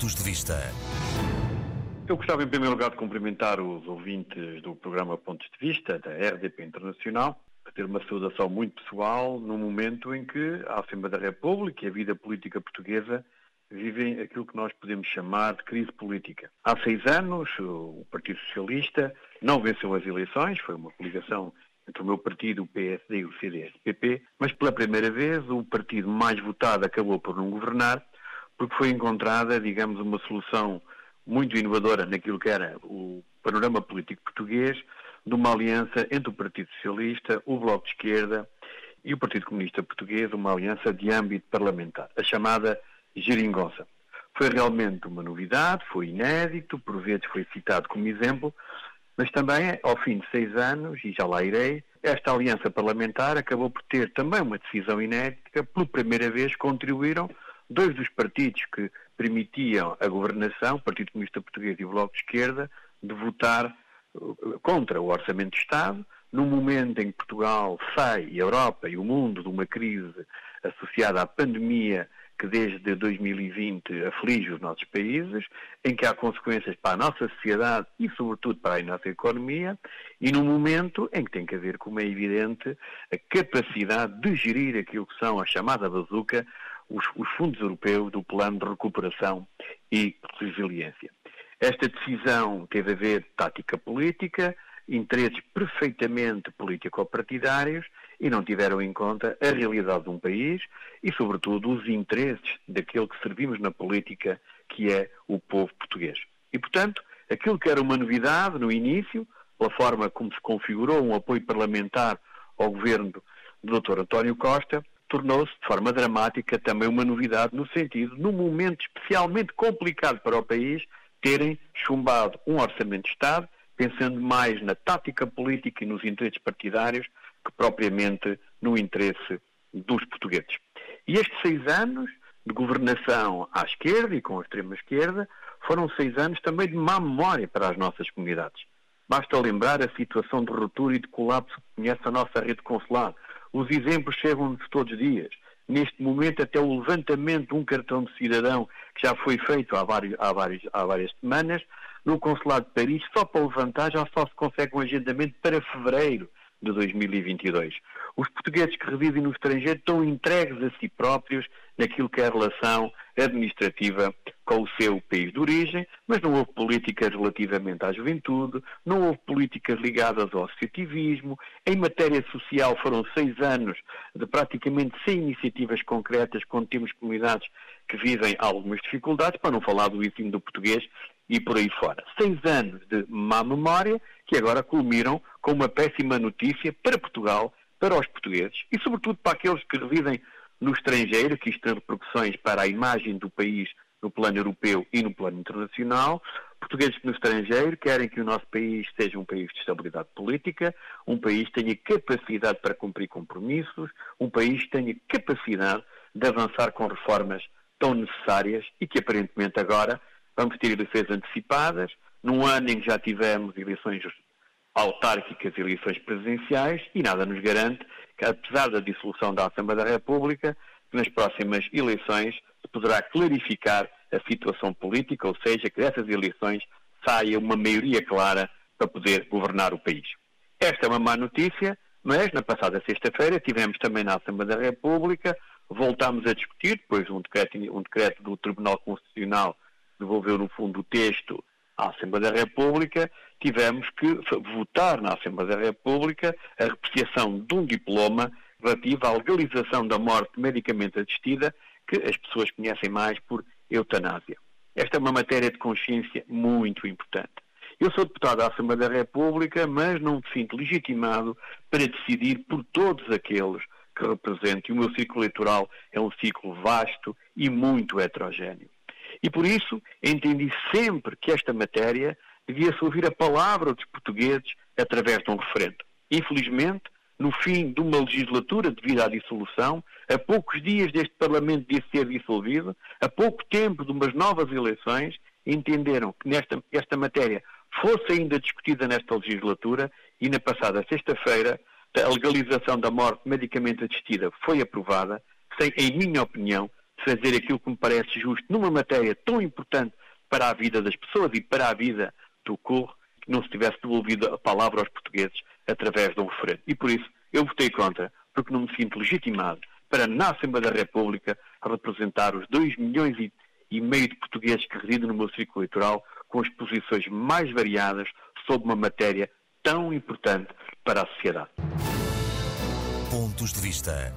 Pontos de Vista. Eu gostava, em primeiro lugar, de cumprimentar os ouvintes do programa Pontos de Vista, da RDP Internacional, a ter uma saudação muito pessoal no momento em que a Assembleia da República e a vida política portuguesa vivem aquilo que nós podemos chamar de crise política. Há seis anos, o Partido Socialista não venceu as eleições, foi uma coligação entre o meu partido, o PSD e o CDS-PP, mas pela primeira vez o partido mais votado acabou por não governar, porque foi encontrada, digamos, uma solução muito inovadora naquilo que era o panorama político português, de uma aliança entre o Partido Socialista, o Bloco de Esquerda e o Partido Comunista Português, uma aliança de âmbito parlamentar, a chamada geringonça. Foi realmente uma novidade, foi inédito, por vezes foi citado como exemplo, mas também, ao fim de seis anos, e já lá irei, esta aliança parlamentar acabou por ter também uma decisão inédita, pela primeira vez contribuíram dois dos partidos que permitiam a governação, o Partido Comunista Português e o Bloco de Esquerda, de votar uh, contra o Orçamento de Estado, num momento em que Portugal sai, e a Europa e o mundo, de uma crise associada à pandemia que desde 2020 aflige os nossos países, em que há consequências para a nossa sociedade e, sobretudo, para a nossa economia, e num momento em que tem que haver, como é evidente, a capacidade de gerir aquilo que são a chamada bazuca, os, os fundos europeus do Plano de Recuperação e Resiliência. Esta decisão teve a ver tática política, interesses perfeitamente político-partidários e não tiveram em conta a realidade de um país e, sobretudo, os interesses daquele que servimos na política, que é o povo português. E, portanto, aquilo que era uma novidade no início, pela forma como se configurou um apoio parlamentar ao governo do Dr. António Costa, tornou-se de forma dramática também uma novidade no sentido, num momento especialmente complicado para o país, terem chumbado um orçamento de Estado, pensando mais na tática política e nos interesses partidários que propriamente no interesse dos portugueses. E estes seis anos de governação à esquerda e com a extrema-esquerda foram seis anos também de má memória para as nossas comunidades. Basta lembrar a situação de ruptura e de colapso que conhece a nossa rede consular, os exemplos chegam-nos todos os dias. Neste momento, até o levantamento de um cartão de cidadão, que já foi feito há, vários, há, vários, há várias semanas, no Consulado de Paris, só para levantar já só se consegue um agendamento para fevereiro de 2022. Os portugueses que residem no estrangeiro estão entregues a si próprios naquilo que é a relação administrativa com o seu país de origem, mas não houve políticas relativamente à juventude, não houve políticas ligadas ao associativismo. Em matéria social foram seis anos de praticamente sem iniciativas concretas, quando temos comunidades que vivem algumas dificuldades, para não falar do ensino do português e por aí fora. Seis anos de má memória que agora culminam com uma péssima notícia para Portugal, para os portugueses e, sobretudo, para aqueles que residem no estrangeiro, que isto tem repercussões para a imagem do país no plano europeu e no plano internacional. Portugueses no estrangeiro querem que o nosso país seja um país de estabilidade política, um país que tenha capacidade para cumprir compromissos, um país que tenha capacidade de avançar com reformas tão necessárias e que aparentemente agora vamos ter eleições antecipadas, num ano em que já tivemos eleições autárquicas e eleições presidenciais e nada nos garante que, apesar da dissolução da Assembleia da República, que nas próximas eleições se poderá clarificar a situação política, ou seja, que dessas eleições saia uma maioria clara para poder governar o país. Esta é uma má notícia, mas na passada sexta-feira tivemos também na Assembleia da República, voltámos a discutir, depois um decreto, um decreto do Tribunal Constitucional devolveu no fundo o texto à Assembleia da República, tivemos que votar na Assembleia da República a repreciação de um diploma relativo à legalização da morte medicamente assistida, que as pessoas conhecem mais por eutanásia. Esta é uma matéria de consciência muito importante. Eu sou deputado da Assembleia da República, mas não me sinto legitimado para decidir por todos aqueles que represento. E o meu ciclo eleitoral é um ciclo vasto e muito heterogéneo. E por isso entendi sempre que esta matéria devia-se ouvir a palavra dos portugueses através de um referendo. Infelizmente, no fim de uma legislatura devido à dissolução, a poucos dias deste Parlamento de ser dissolvido, a pouco tempo de umas novas eleições, entenderam que nesta, esta matéria fosse ainda discutida nesta legislatura e na passada sexta-feira a legalização da morte medicamente assistida foi aprovada, sem, em minha opinião, fazer aquilo que me parece justo numa matéria tão importante para a vida das pessoas e para a vida do corpo, que não se tivesse devolvido a palavra aos portugueses através de um referendo. E por isso eu votei contra, porque não me sinto legitimado para, na Assembleia da República, representar os 2 milhões e, e meio de portugueses que residem no meu círculo eleitoral com as posições mais variadas sobre uma matéria tão importante para a sociedade. Pontos de vista.